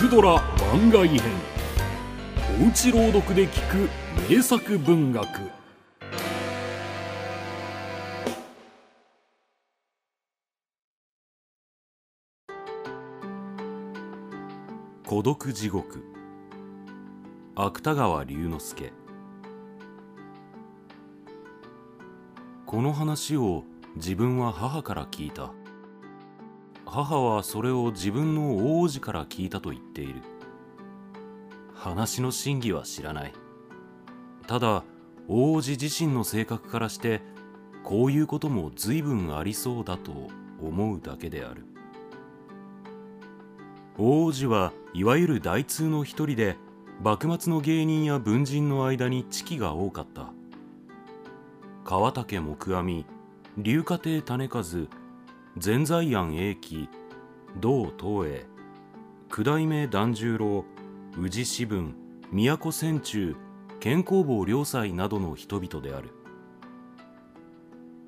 クドラ番外編。おうち朗読で聞く名作文学。孤独地獄。芥川龍之介。この話を自分は母から聞いた。母はそれを自分の大叔父から聞いたと言っている。話の真偽は知らない。ただ大叔父自身の性格からしてこういうことも随分ありそうだと思うだけである。大叔父はいわゆる大通の一人で幕末の芸人や文人の間に知己が多かった。川竹木阿弥龍華亭種数全財庵英樹道東映九代目團十郎宇治士分都千中健康坊良斎などの人々である。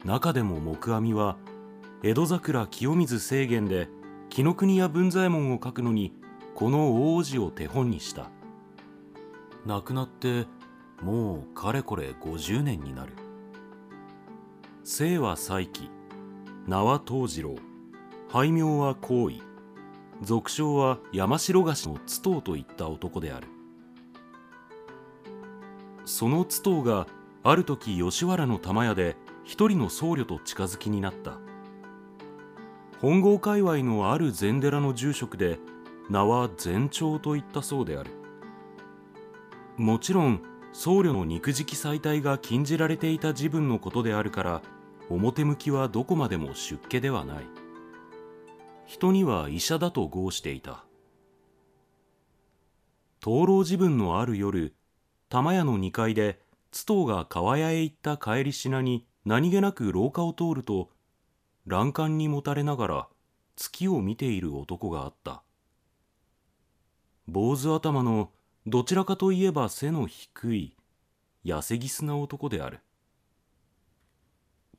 中でも木阿弥は江戸桜清水清源で紀ノ国屋文左衛門を書くのにこの大叔父を手本にした。亡くなってもうかれこれ50年になる。姓は佐伯名は東次郎。俳名は行為俗称は山城菓子の津藤といった男である。その津藤がある時吉原の玉屋で一人の僧侶と近づきになった。本郷界隈のある禅寺の住職で名は禅長といったそうである。もちろん僧侶の肉食祭体が禁じられていた自分のことであるから表向きはどこまでも出家ではない。人には医者だと豪していた。灯籠自分のある夜玉屋の2階で津藤が川屋へ行った帰りしなに何気なく廊下を通ると欄干にもたれながら月を見ている男があった。坊主頭のどちらかといえば背の低い痩せぎすな男である。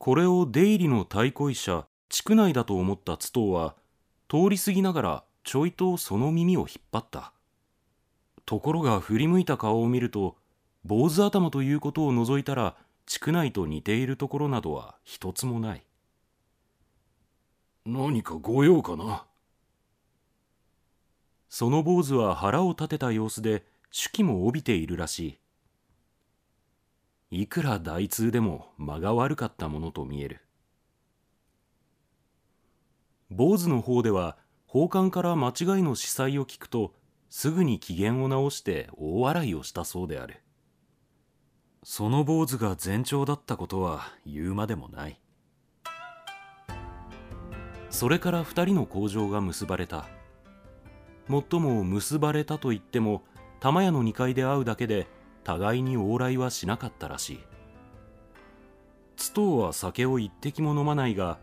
これを出入りの太鼓医者地区内だと思った津藤は通り過ぎながらちょいとその耳を引っ張った。ところが振り向いた顔を見ると坊主頭ということを除いたら地区内と似ているところなどは一つもない。何か御用かな？その坊主は腹を立てた様子で手記も帯びているらしい。いくら大通でも間が悪かったものと見える。坊主の方では宝冠から間違いの司祭を聞くとすぐに機嫌を直して大笑いをしたそうである。その坊主が前兆だったことは言うまでもない。それから二人の工場が結ばれた。もっとも結ばれたといっても玉屋の2階で会うだけで互いに往来はしなかったらしい。津藤は酒を一滴も飲まないが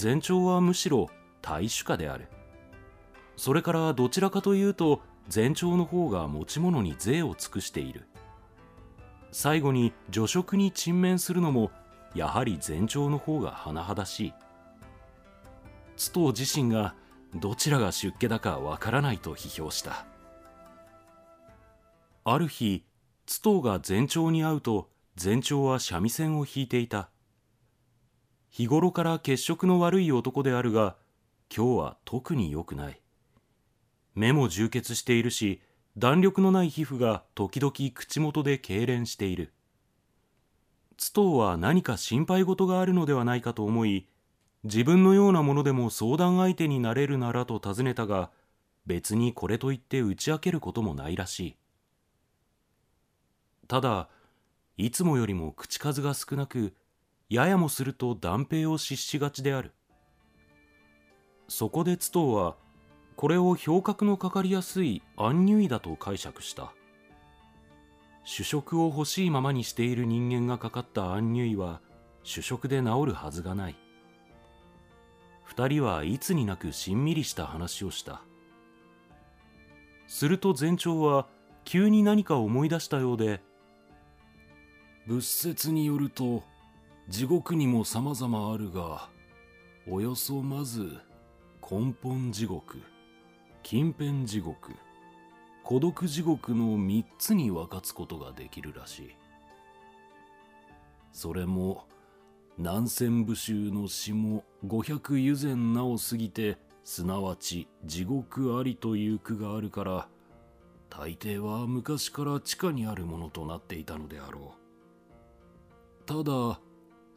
前兆はむしろ大酒家である。それからどちらかというと前兆の方が持ち物に税を尽くしている。最後に助食に沈面するのもやはり前兆の方が甚だしい。津藤自身がどちらが出家だかわからないと批評した。ある日津藤が前兆に会うと前兆は三味線を弾いていた。日頃から血色の悪い男であるが今日は特に良くない。目も充血しているし弾力のない皮膚が時々口元で痙攣している。津藤は何か心配事があるのではないかと思い自分のようなものでも相談相手になれるならと尋ねたが別にこれといって打ち明けることもないらしい。ただいつもよりも口数が少なくややもすると断平を失しがちである。そこで津藤はこれを表格のかかりやすい安入医だと解釈した。主食を欲しいままにしている人間がかかった安入医は主食で治るはずがない。二人はいつになくしんみりした話をした。すると前長は急に何か思い出したようで仏説によると地獄にも様々あるがおよそまず根本地獄近辺地獄孤独地獄の3つに分かつことができるらしい。それも南仙武州の下500湯前名を過ぎてすなわち地獄ありという句があるから大抵は昔から地下にあるものとなっていたのであろう。ただ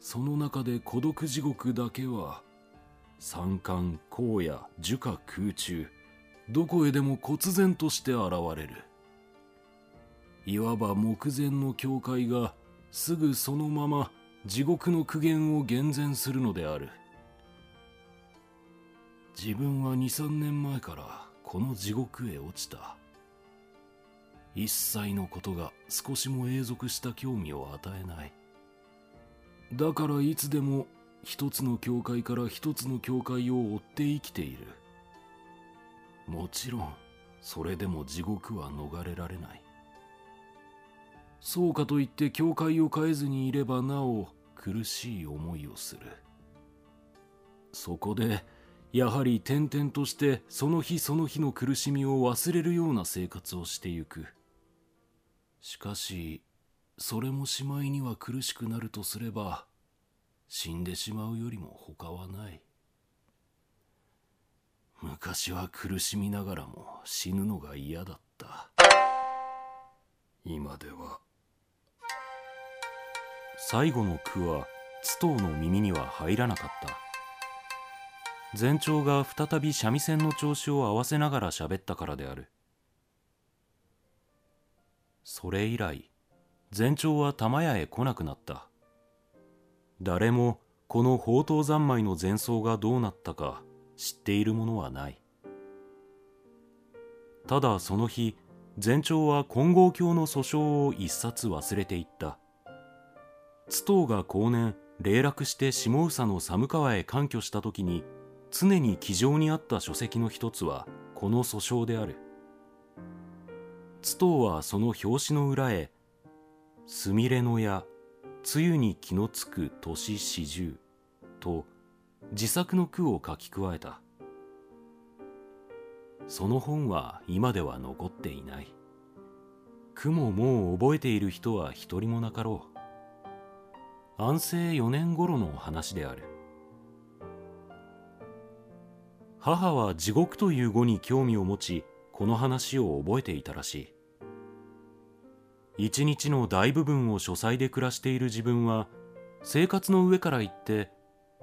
その中で孤独地獄だけは山間荒野樹下空中どこへでも忽然として現れる。いわば目前の境界がすぐそのまま地獄の苦言を厳然するのである。自分は23年前からこの地獄へ落ちた。一切のことが少しも永続した興味を与えない。だからいつでも一つの教会から一つの教会を追って生きている。もちろんそれでも地獄は逃れられない。そうかといって教会を変えずにいればなお苦しい思いをする。そこでやはり転々としてその日その日の苦しみを忘れるような生活をしてゆく。しかしそれもしまいには苦しくなるとすれば死んでしまうよりも他はない。昔は苦しみながらも死ぬのが嫌だった。今では最後の句は津藤の耳には入らなかった。前長が再び三味線の調子を合わせながら喋ったからである。それ以来前長は玉屋へ来なくなった。誰もこの宝刀三昧の前奏がどうなったか知っているものはない。ただその日前長は金剛教の訴訟を一冊忘れていった。津藤が後年霊落して下総の寒川へ環居した時に常に気丈にあった書籍の一つはこの訴訟である。津藤はその表紙の裏へ「すみれの矢梅雨に気のつく年四十」と自作の句を書き加えた。その本は今では残っていない。句ももう覚えている人は一人もなかろう。安政4年頃の話である。母は地獄という語に興味を持ちこの話を覚えていたらしい。一日の大部分を書斎で暮らしている自分は生活の上から言って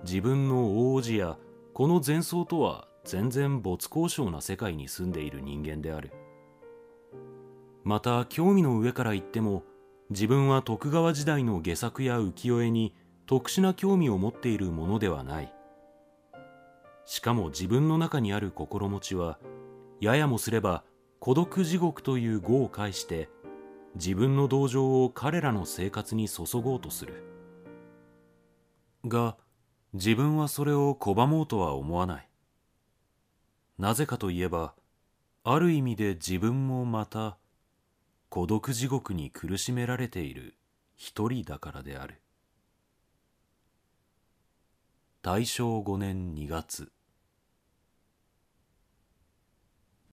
自分の大叔やこの前奏とは全然没交渉な世界に住んでいる人間である。また興味の上から言っても自分は徳川時代の下作や浮世絵に特殊な興味を持っているものではない。しかも自分の中にある心持ちはややもすれば孤独地獄という語を介して自分の同情を彼らの生活に注ごうとする。が自分はそれを拒もうとは思わない。なぜかといえばある意味で自分もまた孤独地獄に苦しめられている一人だからである。大正5年2月。